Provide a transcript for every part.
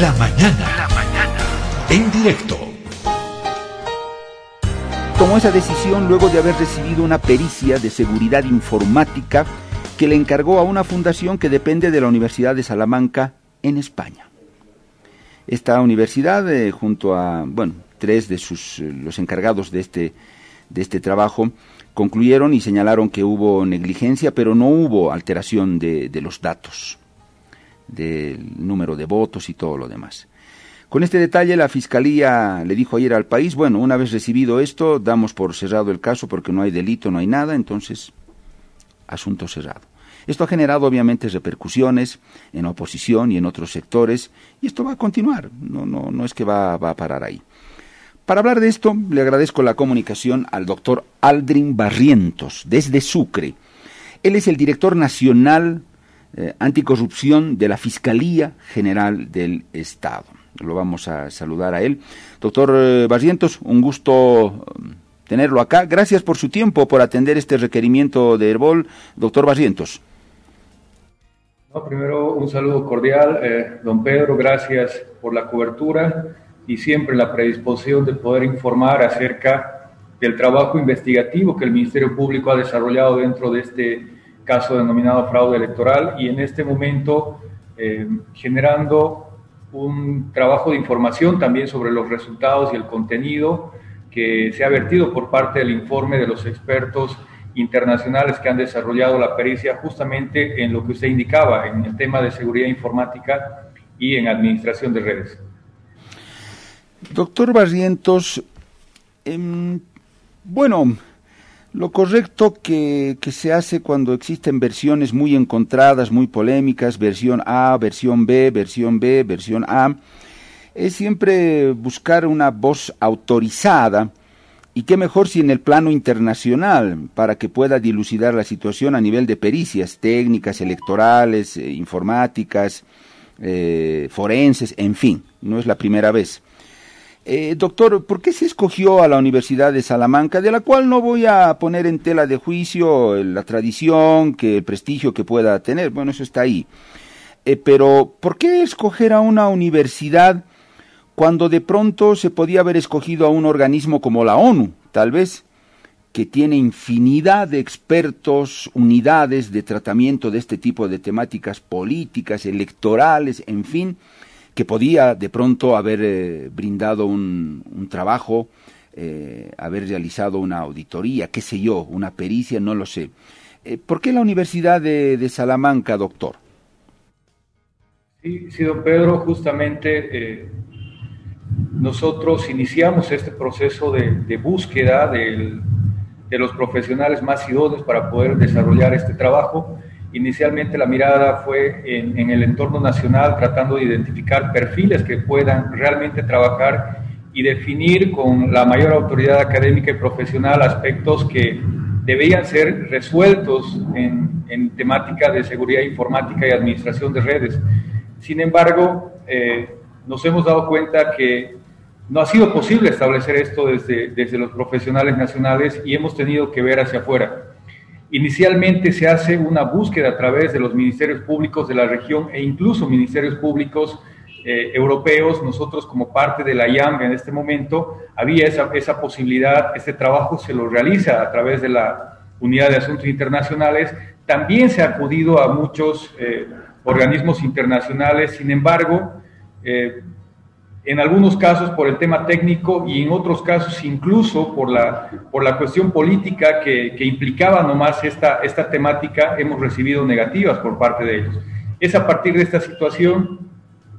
La mañana. La mañana. En directo. Tomó esa decisión luego de haber recibido una pericia de seguridad informática que le encargó a una fundación que depende de la Universidad de Salamanca en España. Esta universidad, eh, junto a, bueno, tres de sus, eh, los encargados de este, de este trabajo, concluyeron y señalaron que hubo negligencia, pero no hubo alteración de, de los datos, del número de votos y todo lo demás. Con este detalle, la Fiscalía le dijo ayer al país, bueno, una vez recibido esto, damos por cerrado el caso porque no hay delito, no hay nada, entonces, asunto cerrado. Esto ha generado obviamente repercusiones en oposición y en otros sectores, y esto va a continuar, no, no, no es que va, va a parar ahí. Para hablar de esto, le agradezco la comunicación al doctor Aldrin Barrientos, desde Sucre. Él es el director nacional eh, anticorrupción de la Fiscalía General del Estado. Lo vamos a saludar a él. Doctor eh, Barrientos, un gusto eh, tenerlo acá. Gracias por su tiempo, por atender este requerimiento de Herbol. Doctor Barrientos. No, primero, un saludo cordial. Eh, don Pedro, gracias por la cobertura y siempre la predisposición de poder informar acerca del trabajo investigativo que el Ministerio Público ha desarrollado dentro de este caso denominado fraude electoral y en este momento eh, generando un trabajo de información también sobre los resultados y el contenido que se ha vertido por parte del informe de los expertos internacionales que han desarrollado la pericia justamente en lo que usted indicaba, en el tema de seguridad informática y en administración de redes. Doctor Barrientos, eh, bueno, lo correcto que, que, se hace cuando existen versiones muy encontradas, muy polémicas, versión A, versión B, versión B, versión A, es siempre buscar una voz autorizada y qué mejor si en el plano internacional, para que pueda dilucidar la situación a nivel de pericias técnicas, electorales, eh, informáticas, eh, forenses, en fin, no es la primera vez. Eh, doctor, ¿por qué se escogió a la Universidad de Salamanca, de la cual no voy a poner en tela de juicio la tradición, que el prestigio que pueda tener? Bueno, eso está ahí. Eh, pero, ¿por qué escoger a una universidad cuando de pronto se podía haber escogido a un organismo como la ONU, tal vez, que tiene infinidad de expertos, unidades de tratamiento de este tipo de temáticas políticas, electorales, en fin, que podía de pronto haber eh, brindado un, un trabajo, eh, haber realizado una auditoría, qué sé yo, una pericia, no lo sé. Eh, ¿Por qué la Universidad de, Salamanca, doctor? Sí, sí, don Pedro, justamente nosotros iniciamos este proceso de, de búsqueda del, de los profesionales más idóneos para poder desarrollar este trabajo. Inicialmente la mirada fue en, en, el entorno nacional, tratando de identificar perfiles que puedan realmente trabajar y definir con la mayor autoridad académica y profesional aspectos que debían ser resueltos en, en temática de seguridad informática y administración de redes. Sin embargo, eh, nos hemos dado cuenta que no ha sido posible establecer esto desde, desde los profesionales nacionales y hemos tenido que ver hacia afuera. Inicialmente se hace una búsqueda a través de los ministerios públicos de la región e incluso ministerios públicos eh, europeos. Nosotros como parte de la IAM en este momento había esa, esa posibilidad, este trabajo se lo realiza a través de la Unidad de Asuntos Internacionales. También se ha acudido a muchos eh, organismos internacionales, sin embargo, eh, en algunos casos por el tema técnico y en otros casos incluso por la, por la cuestión política que, que implicaba nomás esta, esta temática, hemos recibido negativas por parte de ellos. Es a partir de esta situación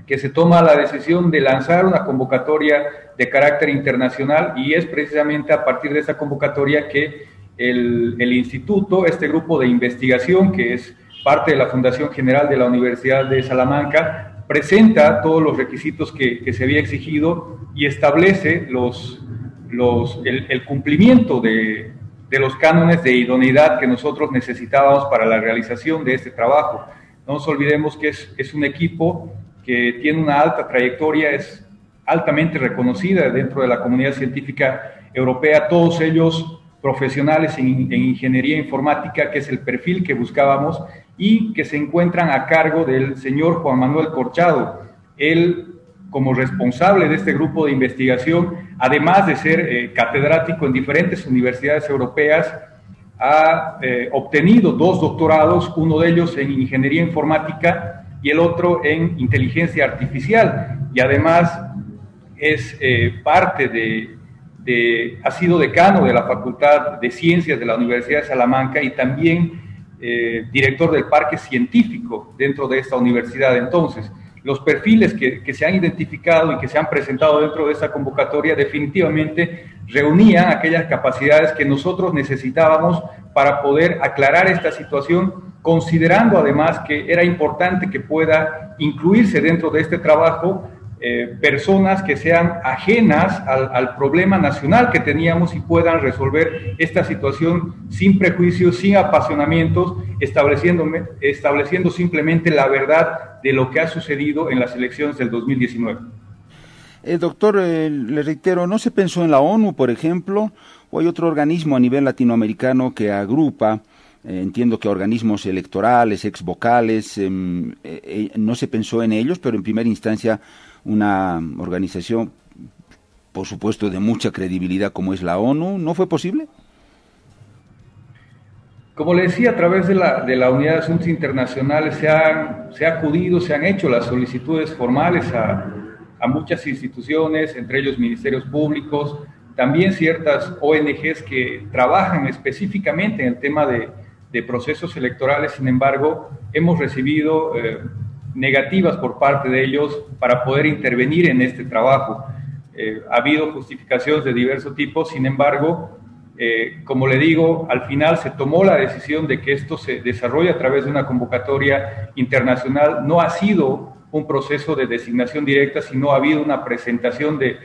que se toma la decisión de lanzar una convocatoria de carácter internacional y es precisamente a partir de esa convocatoria que el, el instituto, este grupo de investigación que es parte de la Fundación General de la Universidad de Salamanca, presenta todos los requisitos que, se había exigido y establece el, cumplimiento de, los cánones de idoneidad que nosotros necesitábamos para la realización de este trabajo. No nos olvidemos que es, un equipo que tiene una alta trayectoria, es altamente reconocida dentro de la comunidad científica europea, todos ellos profesionales en, ingeniería informática, que es el perfil que buscábamos, y que se encuentran a cargo del señor Juan Manuel Corchado. Él como responsable de este grupo de investigación, además de ser eh, catedrático en diferentes universidades europeas, ha eh, obtenido dos doctorados, uno de ellos en ingeniería informática y el otro en inteligencia artificial. Y además es eh, parte de, de, ha sido decano de la Facultad de Ciencias de la Universidad de Salamanca y también director del parque científico dentro de esta universidad. Entonces, los perfiles que, se han identificado y que se han presentado dentro de esta convocatoria definitivamente reunían aquellas capacidades que nosotros necesitábamos para poder aclarar esta situación, considerando además que era importante que pueda incluirse dentro de este trabajo eh, personas que sean ajenas al, problema nacional que teníamos y puedan resolver esta situación sin prejuicios, sin apasionamientos, estableciendo, estableciendo simplemente la verdad de lo que ha sucedido en las elecciones del 2019. Eh, doctor, eh, le reitero, ¿no se pensó en la ONU, por ejemplo, o hay otro organismo a nivel latinoamericano que agrupa entiendo que organismos electorales, ex vocales, em, no se pensó en ellos, pero en primera instancia una organización, por supuesto, de mucha credibilidad como es la ONU, ¿no fue posible? Como le decía, a través de la, de la Unidad de Asuntos Internacionales se han, se ha acudido, se han hecho las solicitudes formales a, a muchas instituciones, entre ellos ministerios públicos, también ciertas ONGs que trabajan específicamente en el tema de, de procesos electorales. Sin embargo, hemos recibido eh, negativas por parte de ellos para poder intervenir en este trabajo. Eh, ha habido justificaciones de diversos tipos, sin embargo, eh, como le digo, al final se tomó la decisión de que esto se desarrolle a través de una convocatoria internacional. No ha sido un proceso de designación directa, sino ha habido una presentación de,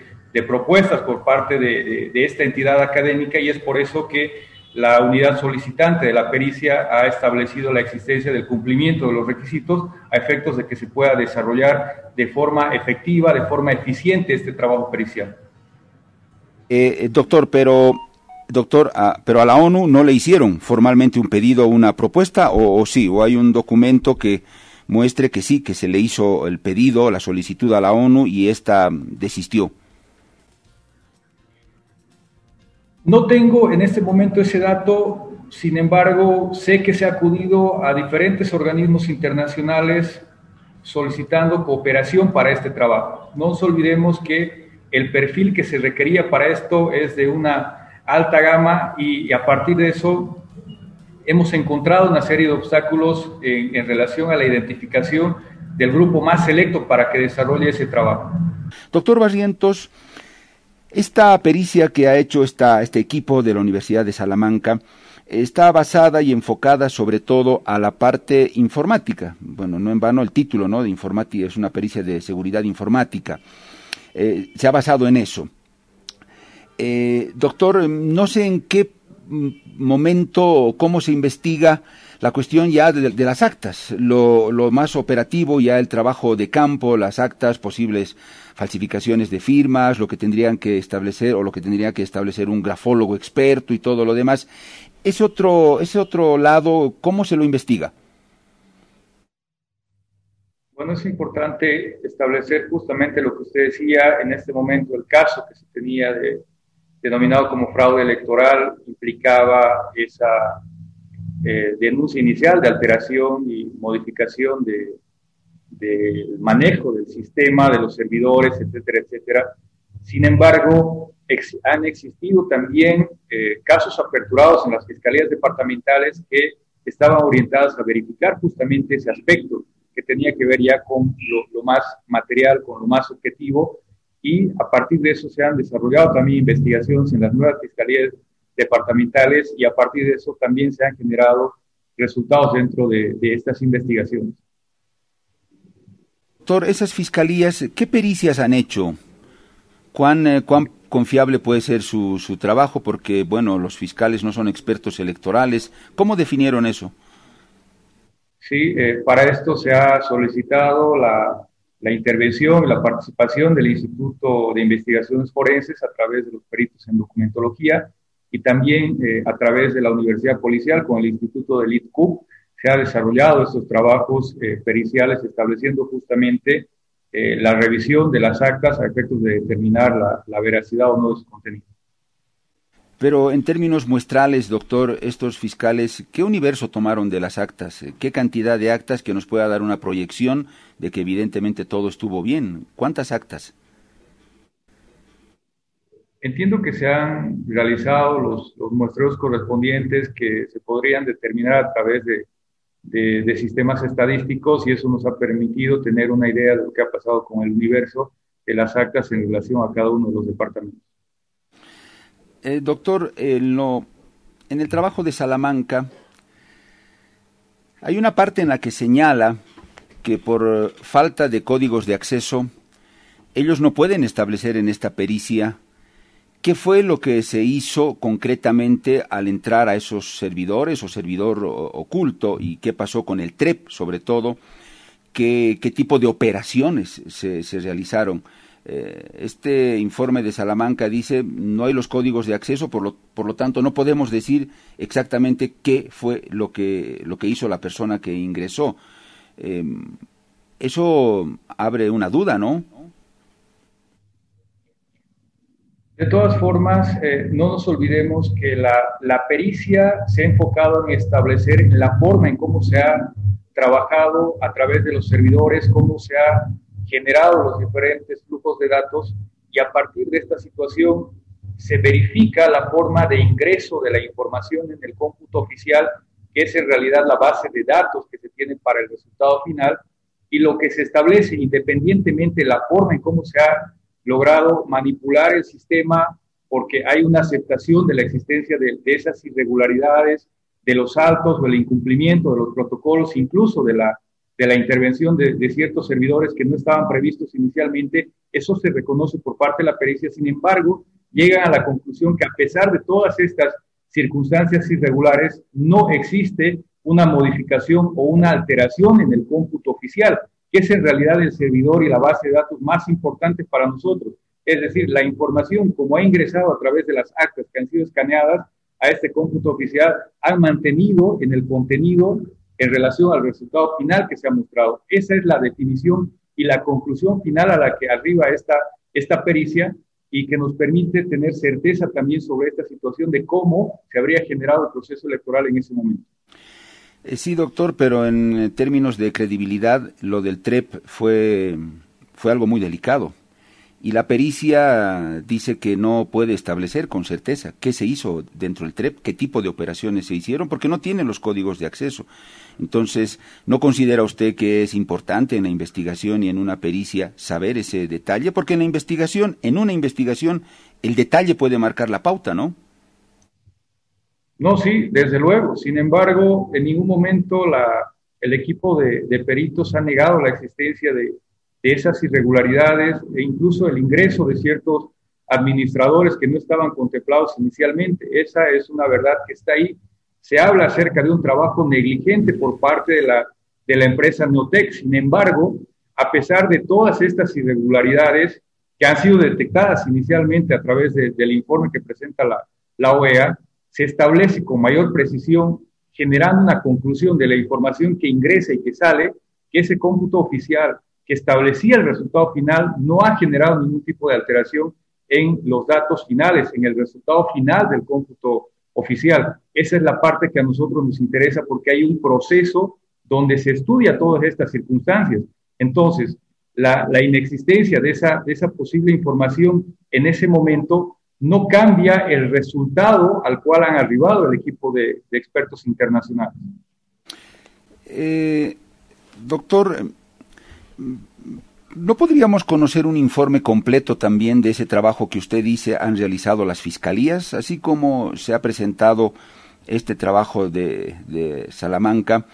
propuestas por parte de esta entidad académica y es por eso que la unidad solicitante de la pericia ha establecido la existencia del cumplimiento de los requisitos a efectos de que se pueda desarrollar de forma efectiva, de forma eficiente este trabajo pericial. Eh, eh, doctor, pero doctor, ah, pero a la ONU no le hicieron formalmente un pedido, una propuesta, o, o, sí, o hay un documento que muestre que sí, que se le hizo el pedido, la solicitud a la ONU y ésta desistió. No tengo en este momento ese dato, sin embargo, sé que se ha acudido a diferentes organismos internacionales solicitando cooperación para este trabajo. No nos olvidemos que el perfil que se requería para esto es de una alta gama y, a partir de eso hemos encontrado una serie de obstáculos en, en relación a la identificación del grupo más selecto para que desarrolle ese trabajo. Doctor Barrientos, esta pericia que ha hecho esta, este equipo de la Universidad de Salamanca está basada y enfocada sobre todo a la parte informática. Bueno, no en vano el título, ¿no? De informática es una pericia de seguridad informática. Eh, se ha basado en eso. Eh, doctor, no sé en qué momento o cómo se investiga la cuestión ya de, las actas, lo, más operativo, ya el trabajo de campo, las actas, posibles falsificaciones de firmas, lo que tendrían que establecer o lo que tendría que establecer un grafólogo experto y todo lo demás. Ese otro, ese otro lado, ¿cómo se lo investiga? Bueno, es importante establecer justamente lo que usted decía en este momento, el caso que se tenía de, denominado como fraude electoral implicaba esa eh, denuncia inicial de alteración y modificación de, del manejo del sistema, de los servidores, etcétera, etcétera. Sin embargo, han existido también eh, casos aperturados en las fiscalías departamentales que estaban orientadas a verificar justamente ese aspecto que tenía que ver ya con lo, más material, con lo más objetivo, y a partir de eso se han desarrollado también investigaciones en las nuevas fiscalías departamentales y a partir de eso también se han generado resultados dentro de estas investigaciones. Doctor, esas fiscalías, ¿qué pericias han hecho? ¿Cuán, eh, confiable puede ser su, trabajo? Porque, bueno, los fiscales no son expertos electorales. ¿Cómo definieron eso? Sí, eh, para esto se ha solicitado la, intervención y la participación del Instituto de Investigaciones Forenses a través de los peritos en documentología y también eh, a través de la Universidad Policial con el Instituto del ITCUB se ha desarrollado estos trabajos eh, periciales estableciendo justamente eh, la revisión de las actas a efectos de determinar la, la veracidad o no de su contenido. Pero en términos muestrales, doctor, estos fiscales, ¿qué universo tomaron de las actas? ¿Qué cantidad de actas que nos pueda dar una proyección de que evidentemente todo estuvo bien? ¿Cuántas actas? Entiendo que se han realizado los, muestreos correspondientes que se podrían determinar a través de, de, sistemas estadísticos y eso nos ha permitido tener una idea de lo que ha pasado con el universo de las actas en relación a cada uno de los departamentos. Eh, doctor, en, en el trabajo de Salamanca hay una parte en la que señala que por falta de códigos de acceso ellos no pueden establecer en esta pericia ¿Qué fue lo que se hizo concretamente al entrar a esos servidores o servidor oculto y qué pasó con el TREP sobre todo? ¿Qué, tipo de operaciones se, se realizaron? Eh, este informe de Salamanca dice no hay los códigos de acceso, por lo, por lo tanto no podemos decir exactamente qué fue lo que, lo que hizo la persona que ingresó. Eh, eso abre una duda, ¿no? De todas formas, eh, no nos olvidemos que la, la, pericia se ha enfocado en establecer la forma en cómo se ha trabajado a través de los servidores, cómo se ha generado los diferentes flujos de datos y a partir de esta situación se verifica la forma de ingreso de la información en el cómputo oficial, que es en realidad la base de datos que se tiene para el resultado final, y lo que se establece independientemente de la forma en cómo se ha logrado manipular el sistema porque hay una aceptación de la existencia de, esas irregularidades, de los saltos o el incumplimiento de los protocolos, incluso de la, de la intervención de, de, ciertos servidores que no estaban previstos inicialmente, eso se reconoce por parte de la pericia. Sin embargo, llegan a la conclusión que a pesar de todas estas circunstancias irregulares, no existe una modificación o una alteración en el cómputo oficial que es en realidad el servidor y la base de datos más importante para nosotros. Es decir, la información como ha ingresado a través de las actas que han sido escaneadas a este cómputo oficial, han mantenido en el contenido en relación al resultado final que se ha mostrado. Esa es la definición y la conclusión final a la que arriba esta, esta pericia y que nos permite tener certeza también sobre esta situación de cómo se habría generado el proceso electoral en ese momento. Eh, sí, doctor, pero en eh, términos de credibilidad, lo del TREP fue, fue algo muy delicado. Y la pericia dice que no puede establecer con certeza qué se hizo dentro del TREP, qué tipo de operaciones se hicieron, porque no tiene los códigos de acceso. Entonces, ¿no considera usted que es importante en la investigación y en una pericia saber ese detalle? Porque en la investigación, en una investigación, el detalle puede marcar la pauta, ¿no? No, sí, desde luego. Sin embargo, en ningún momento el equipo de, peritos ha negado la existencia de, esas irregularidades e incluso el ingreso de ciertos administradores que no estaban contemplados inicialmente. Esa es una verdad que está ahí. Se habla acerca de un trabajo negligente por parte de la, empresa Neotec. Sin embargo, a pesar de todas estas irregularidades que han sido detectadas inicialmente a través del informe que presenta la OEA, se establece con mayor precisión, generando una conclusión de la información que ingresa y que sale, que ese cómputo oficial que establecía el resultado final no ha generado ningún tipo de alteración en los datos finales, en el resultado final del cómputo oficial. Esa es la parte que a nosotros nos interesa porque hay un proceso donde se estudia todas estas circunstancias. Entonces, la, inexistencia de esa, de esa posible información en ese momento no cambia el resultado al cual han arribado el equipo de, expertos internacionales. Eh, doctor, ¿no podríamos conocer un informe completo también de ese trabajo que usted dice han realizado las fiscalías, así como se ha presentado este trabajo de, de Salamanca?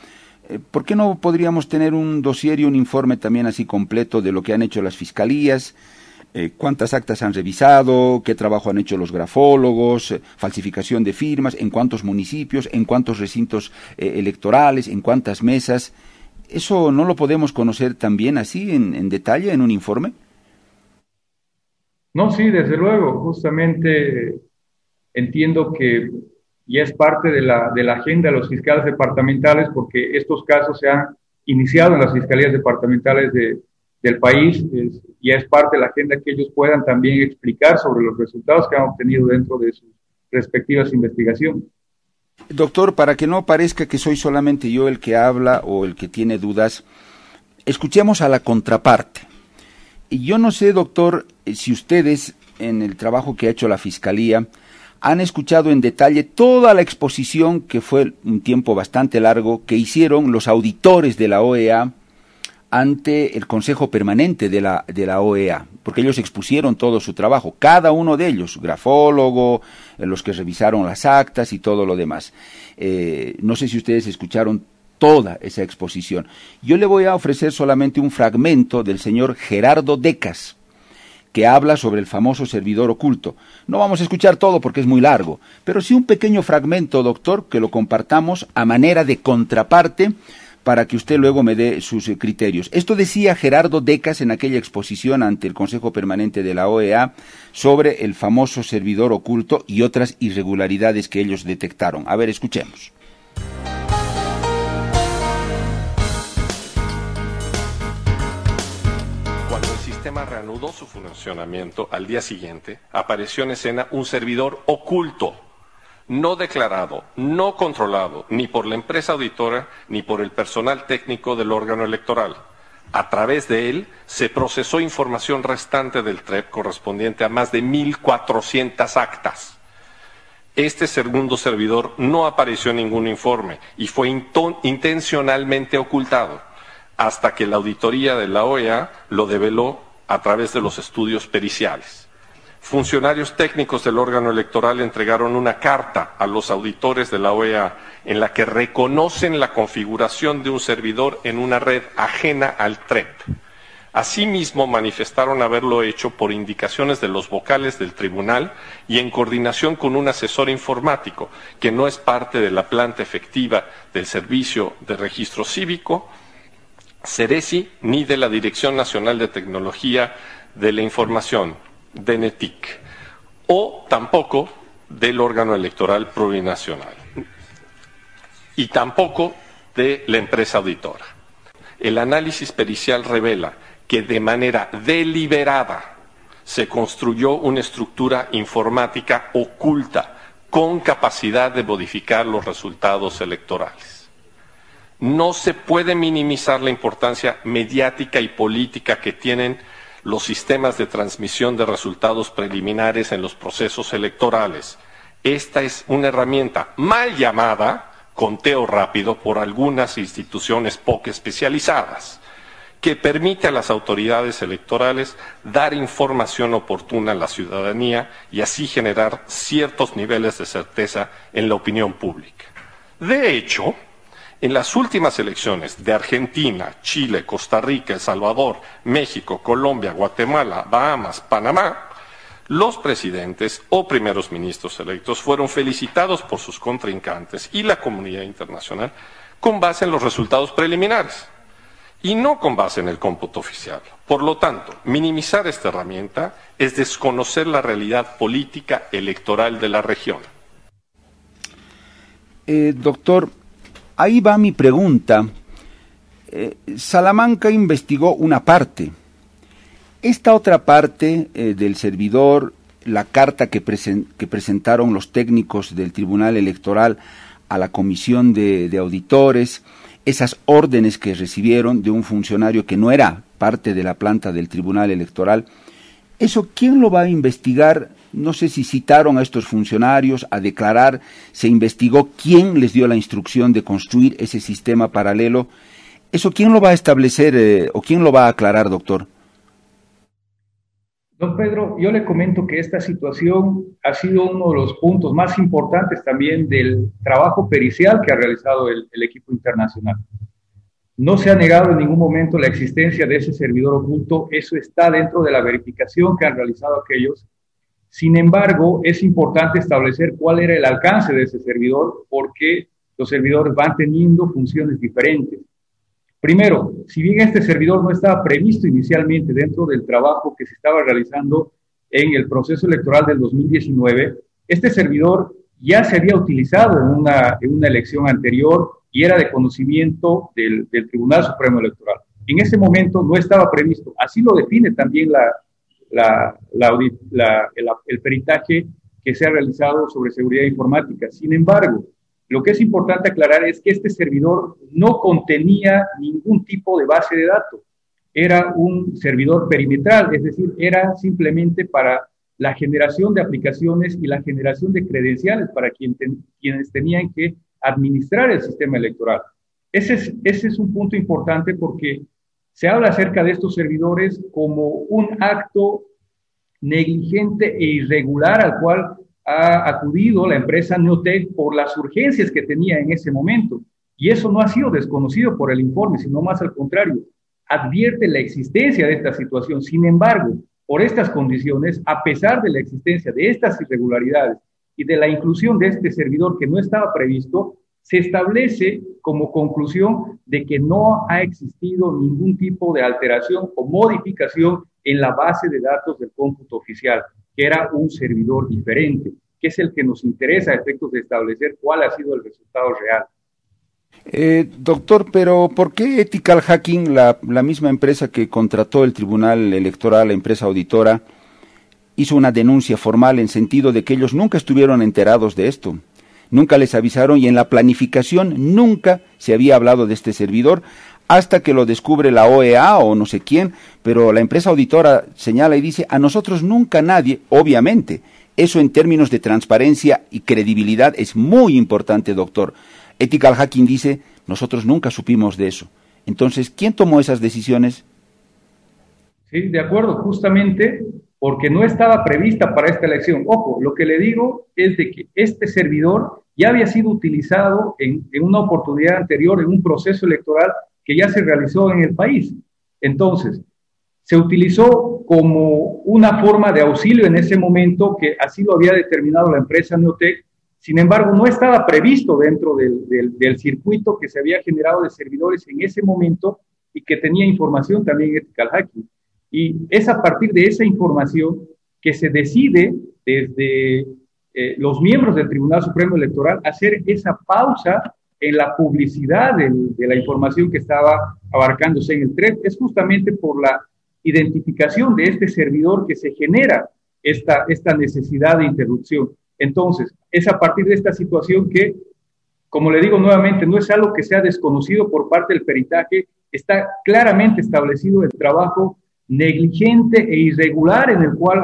Eh, ¿Por qué no podríamos tener un dossier y un informe también así completo de lo que han hecho las fiscalías? Eh, cuántas actas han revisado, qué trabajo han hecho los grafólogos, eh, falsificación de firmas, en cuántos municipios, en cuántos recintos eh, electorales, en cuántas mesas. ¿Eso no lo podemos conocer también así en, detalle en un informe? No, sí, desde luego. Justamente entiendo que ya es parte de la, de la agenda de los fiscales departamentales porque estos casos se han iniciado en las fiscalías departamentales de, del país, ya es parte de la agenda que ellos puedan también explicar sobre los resultados que han obtenido dentro de sus respectivas investigaciones. Doctor, para que no parezca que soy solamente yo el que habla o el que tiene dudas, escuchemos a la contraparte. Y yo no sé, doctor, si ustedes, en el trabajo que ha hecho la Fiscalía, han escuchado en detalle toda la exposición, que fue un tiempo bastante largo, que hicieron los auditores de la OEA ante el Consejo Permanente de la, de la OEA, porque ellos expusieron todo su trabajo, cada uno de ellos, grafólogo, eh, los que revisaron las actas y todo lo demás. Eh, no sé si ustedes escucharon toda esa exposición. Yo le voy a ofrecer solamente un fragmento del señor Gerardo Decas, que habla sobre el famoso servidor oculto. No vamos a escuchar todo porque es muy largo, pero sí un pequeño fragmento, doctor, que lo compartamos a manera de contraparte para que usted luego me dé sus eh, criterios. Esto decía Gerardo Decas en aquella exposición ante el Consejo Permanente de la OEA sobre el famoso servidor oculto y otras irregularidades que ellos detectaron. A ver, escuchemos. Cuando el sistema reanudó su funcionamiento al día siguiente, apareció en escena un servidor oculto no declarado, no controlado ni por la empresa auditora ni por el personal técnico del órgano electoral. A través de él se procesó información restante del TREP correspondiente a más de 1.400 actas. Este segundo servidor no apareció en ningún informe y fue intencionalmente ocultado hasta que la auditoría de la OEA lo develó a través de los estudios periciales. Funcionarios técnicos del órgano electoral entregaron una carta a los auditores de la OEA en la que reconocen la configuración de un servidor en una red ajena al TREP. Asimismo, manifestaron haberlo hecho por indicaciones de los vocales del tribunal y en coordinación con un asesor informático, que no es parte de la planta efectiva del Servicio de Registro Cívico, CERESI, ni de la Dirección Nacional de Tecnología de la Información, DENETIC, o tampoco del órgano electoral plurinacional, y tampoco de la empresa auditora. El análisis pericial revela que de manera deliberada se construyó una estructura informática oculta con capacidad de modificar los resultados electorales. No se puede minimizar la importancia mediática y política que tienen los sistemas de transmisión de resultados preliminares en los procesos electorales. Esta es una herramienta mal llamada conteo rápido por algunas instituciones poco especializadas, que permite a las autoridades electorales dar información oportuna a la ciudadanía y así generar ciertos niveles de certeza en la opinión pública. De hecho, en las últimas elecciones de Argentina, Chile, Costa Rica, El Salvador, México, Colombia, Guatemala, Bahamas, Panamá, los presidentes o primeros ministros electos fueron felicitados por sus contrincantes y la comunidad internacional con base en los resultados preliminares y no con base en el cómputo oficial. Por lo tanto, minimizar esta herramienta es desconocer la realidad política electoral de la región. Eh, doctor, Ahí va mi pregunta. Eh, Salamanca investigó una parte. Esta otra parte eh, del servidor, la carta que, que, presentaron los técnicos del Tribunal Electoral a la Comisión de, de Auditores, esas órdenes que recibieron de un funcionario que no era parte de la planta del Tribunal Electoral, ¿eso quién lo va a investigar no sé si citaron a estos funcionarios a declarar, se investigó quién les dio la instrucción de construir ese sistema paralelo. ¿Eso quién lo va a establecer eh, o quién lo va a aclarar, doctor? Don Pedro, yo le comento que esta situación ha sido uno de los puntos más importantes también del trabajo pericial que ha realizado el, el equipo internacional. No se ha negado en ningún momento la existencia de ese servidor oculto, eso está dentro de la verificación que han realizado aquellos sin embargo, es importante establecer cuál era el alcance de ese servidor porque los servidores van teniendo funciones diferentes. Primero, si bien este servidor no estaba previsto inicialmente dentro del trabajo que se estaba realizando en el proceso electoral del 2019, este servidor ya se había utilizado en una, en una elección anterior y era de conocimiento del, del Tribunal Supremo Electoral. en ese momento no estaba previsto. Así lo define también la, el peritaje que se ha realizado sobre seguridad informática. Sin embargo, lo que es importante aclarar es que este servidor no contenía ningún tipo de base de datos. Era un servidor perimetral, es decir, era simplemente para la generación de aplicaciones y la generación de credenciales para quienes tenían que administrar el sistema electoral. Ese es, un punto importante porque se habla acerca de estos servidores como un acto negligente e irregular al cual ha acudido la empresa Neotech por las urgencias que tenía en ese momento. Y eso no ha sido desconocido por el informe, sino más al contrario, advierte la existencia de esta situación. Sin embargo, por estas condiciones, a pesar de la existencia de estas irregularidades y de la inclusión de este servidor que no estaba previsto, se establece como conclusión de que no ha existido ningún tipo de alteración o modificación en la base de datos del cómputo oficial que era un servidor diferente, que es el que nos interesa a efectos de establecer cuál ha sido el resultado real. Eh, doctor, pero ¿por qué Ethical Hacking, la, la, misma empresa que contrató el Tribunal Electoral, la empresa auditora, hizo una denuncia formal en sentido de que ellos nunca estuvieron enterados de esto? Nunca les avisaron y en la planificación nunca se había hablado de este servidor hasta que lo descubre la OEA o no sé quién, pero la empresa auditora señala y dice, a nosotros nunca nadie, obviamente, eso en términos de transparencia y credibilidad es muy importante, doctor. Ethical Hacking dice, nosotros nunca supimos de eso. Entonces, ¿quién tomó esas decisiones? Sí, de acuerdo, justamente porque no estaba prevista para esta elección. Ojo, lo que le digo es de que este servidor ya había sido utilizado en, una oportunidad anterior, en un proceso electoral que ya se realizó en el país. Entonces, se utilizó como una forma de auxilio en ese momento, que así lo había determinado la empresa Neotec, sin embargo, no estaba previsto dentro del, del, circuito que se había generado de servidores en ese momento y que tenía información también ethical hacking. Y es a partir de esa información que se decide desde eh, los miembros del Tribunal Supremo Electoral hacer esa pausa en la publicidad de, la información que estaba abarcándose en el TREP, es justamente por la identificación de este servidor que se genera esta, esta necesidad de interrupción. Entonces, es a partir de esta situación que, como le digo nuevamente, no es algo que sea desconocido por parte del peritaje, está claramente establecido el trabajo negligente e irregular en el cual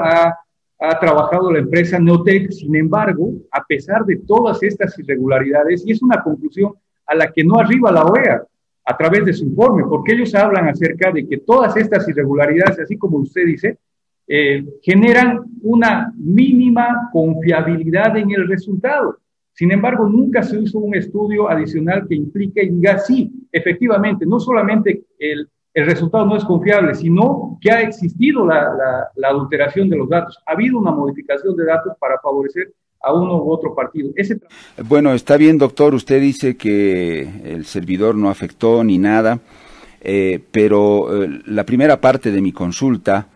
ha trabajado la empresa Neotec, sin embargo, a pesar de todas estas irregularidades, y es una conclusión a la que no arriba la OEA a través de su informe, porque ellos hablan acerca de que todas estas irregularidades, así como usted dice, eh, generan una mínima confiabilidad en el resultado. Sin embargo, nunca se hizo un estudio adicional que implique y diga, sí, efectivamente, no solamente el, el resultado no es confiable, sino que ha existido la, adulteración de los datos. Ha habido una modificación de datos para favorecer a uno u otro partido. Bueno, está bien, doctor. Usted dice que el servidor no afectó ni nada, eh, pero eh, la primera parte de mi consulta,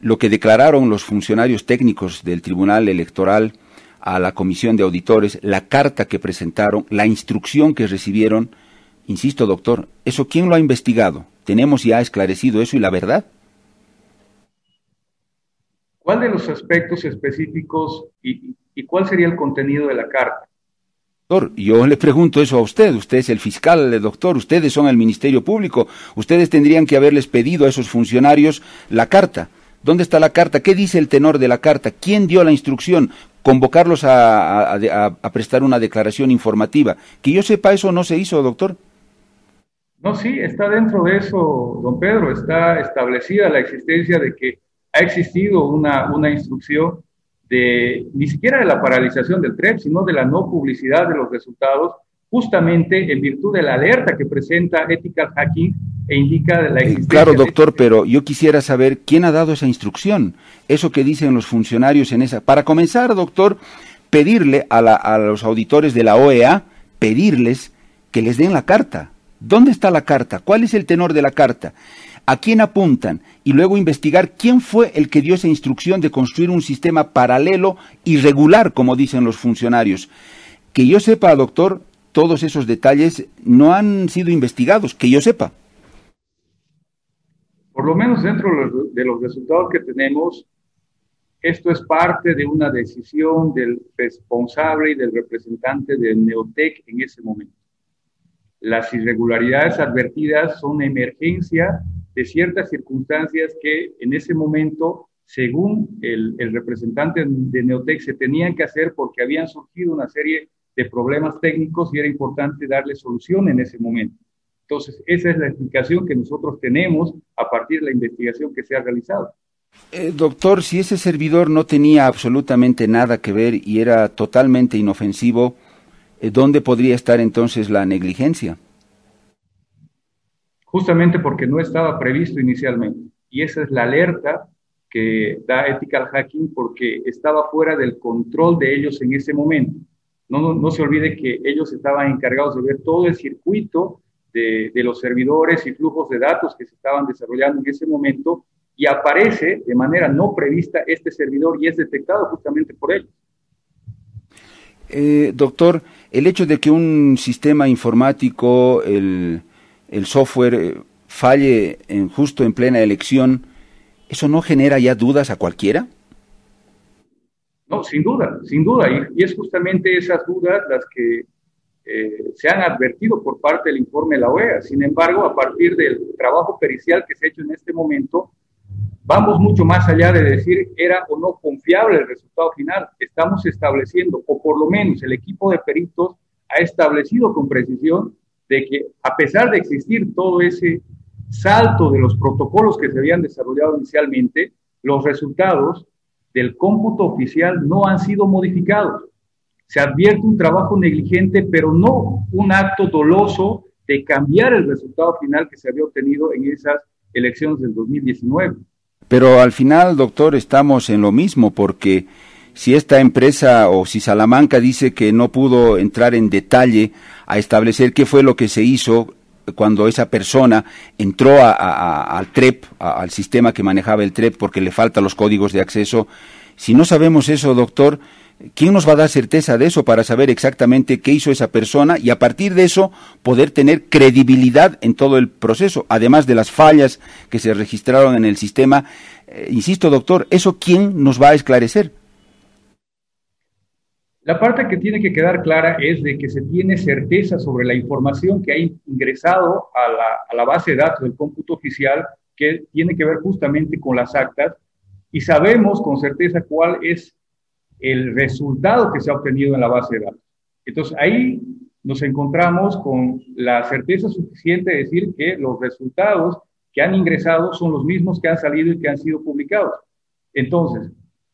lo que declararon los funcionarios técnicos del Tribunal Electoral a la Comisión de Auditores, la carta que presentaron, la instrucción que recibieron, insisto, doctor, ¿eso quién lo ha investigado? ¿Tenemos ya esclarecido eso y la verdad? ¿Cuál de los aspectos específicos y, cuál sería el contenido de la carta? Doctor, yo le pregunto eso a usted. Usted es el fiscal, doctor. Ustedes son el Ministerio Público. Ustedes tendrían que haberles pedido a esos funcionarios la carta. ¿Dónde está la carta? ¿Qué dice el tenor de la carta? ¿Quién dio la instrucción? Convocarlos a, a prestar una declaración informativa. Que yo sepa, eso no se hizo, doctor. No, sí, está dentro de eso, don Pedro, está establecida la existencia de que ha existido una, una instrucción de ni siquiera de la paralización del TREP, sino de la no publicidad de los resultados, justamente en virtud de la alerta que presenta Ethical Hacking e indica la eh, existencia. claro, doctor, pero yo quisiera saber quién ha dado esa instrucción, eso que dicen los funcionarios en esa. Para comenzar, doctor, pedirle a, a los auditores de la OEA, pedirles que les den la carta ¿Dónde está la carta? ¿Cuál es el tenor de la carta? ¿A quién apuntan? Y luego investigar quién fue el que dio esa instrucción de construir un sistema paralelo irregular, como dicen los funcionarios. Que yo sepa, doctor, todos esos detalles no han sido investigados, que yo sepa. Por lo menos dentro de los resultados que tenemos, esto es parte de una decisión del responsable y del representante de Neotec en ese momento. Las irregularidades advertidas son emergencia de ciertas circunstancias que en ese momento, según el, representante de Neotec, se tenían que hacer porque habían surgido una serie de problemas técnicos y era importante darle solución en ese momento. Entonces, esa es la explicación que nosotros tenemos a partir de la investigación que se ha realizado. Eh, doctor, si ese servidor no tenía absolutamente nada que ver y era totalmente inofensivo, ¿dónde podría estar entonces la negligencia? Justamente porque no estaba previsto inicialmente. Y esa es la alerta que da Ethical Hacking porque estaba fuera del control de ellos en ese momento. No, no, se olvide que ellos estaban encargados de ver todo el circuito de, de los servidores y flujos de datos que se estaban desarrollando en ese momento y aparece de manera no prevista este servidor y es detectado justamente por ellos. Eh, doctor, el hecho de que un sistema informático, el, el software, eh, falle en, justo en plena elección, ¿eso no genera ya dudas a cualquiera? No, sin duda, sin duda. Y, es justamente esas dudas las que eh, se han advertido por parte del informe de la OEA. Sin embargo, a partir del trabajo pericial que se ha hecho en este momento, vamos mucho más allá de decir era o no confiable el resultado final. Estamos estableciendo, o por lo menos el equipo de peritos ha establecido con precisión de que a pesar de existir todo ese salto de los protocolos que se habían desarrollado inicialmente, los resultados del cómputo oficial no han sido modificados. Se advierte un trabajo negligente, pero no un acto doloso de cambiar el resultado final que se había obtenido en esas elecciones del 2019. Pero al final, doctor, estamos en lo mismo porque si esta empresa o si Salamanca dice que no pudo entrar en detalle a establecer qué fue lo que se hizo cuando esa persona entró al TREP, al sistema que manejaba el TREP, porque le faltan los códigos de acceso. Si no sabemos eso, doctor, ¿quién nos va a dar certeza de eso para saber exactamente qué hizo esa persona y a partir de eso poder tener credibilidad en todo el proceso, además de las fallas que se registraron en el sistema? Eh, insisto, doctor, ¿eso quién nos va a esclarecer? La parte que tiene que quedar clara es de que se tiene certeza sobre la información que ha ingresado a la, base de datos del cómputo oficial que tiene que ver justamente con las actas y sabemos con certeza cuál es el resultado que se ha obtenido en la base de datos. Entonces ahí nos encontramos con la certeza suficiente de decir que los resultados que han ingresado son los mismos que han salido y que han sido publicados. Entonces,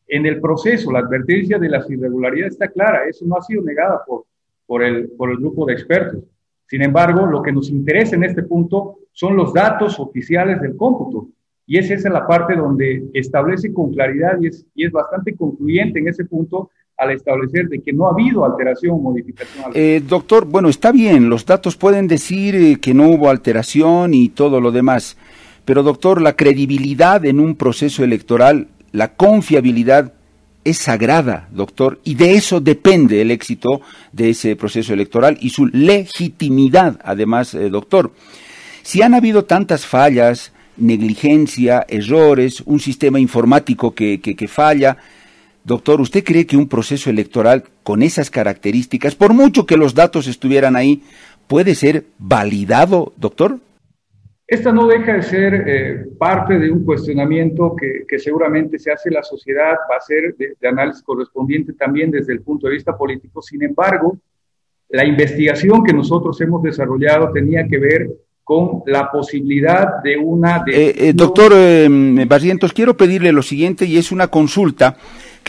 en el proceso, la advertencia de las irregularidades está clara, eso no ha sido negada por, por, el, por el grupo de expertos. Sin embargo, lo que nos interesa en este punto son los datos oficiales del cómputo. Y esa es la parte donde establece con claridad y es, y es bastante concluyente en ese punto al establecer de que no ha habido alteración o modificación. Eh, doctor, bueno, está bien, los datos pueden decir eh, que no hubo alteración y todo lo demás, pero doctor, la credibilidad en un proceso electoral la confiabilidad es sagrada, doctor, y de eso depende el éxito de ese proceso electoral y su legitimidad, además, eh, doctor. Si han habido tantas fallas, negligencia, errores, un sistema informático que, que, que falla, doctor, ¿usted cree que un proceso electoral con esas características, por mucho que los datos estuvieran ahí, puede ser validado, doctor? Esta no deja de ser eh, parte de un cuestionamiento que, seguramente se hace la sociedad, va a ser de, análisis correspondiente también desde el punto de vista político. Sin embargo, la investigación que nosotros hemos desarrollado tenía que ver con la posibilidad de una... Eh, eh, doctor Barrientos, quiero pedirle lo siguiente y es una consulta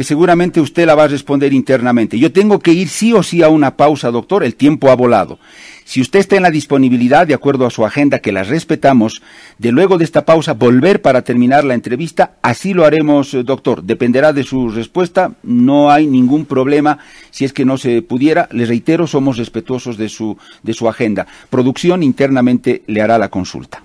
que seguramente usted la va a responder internamente. Yo tengo que ir sí o sí a una pausa, doctor, el tiempo ha volado. Si usted está en la disponibilidad, de acuerdo a su agenda, que la respetamos, de luego de esta pausa volver para terminar la entrevista, así lo haremos, eh, doctor. Dependerá de su respuesta, no hay ningún problema. Si es que no se pudiera, le reitero, somos respetuosos de su, de su agenda. Producción internamente le hará la consulta.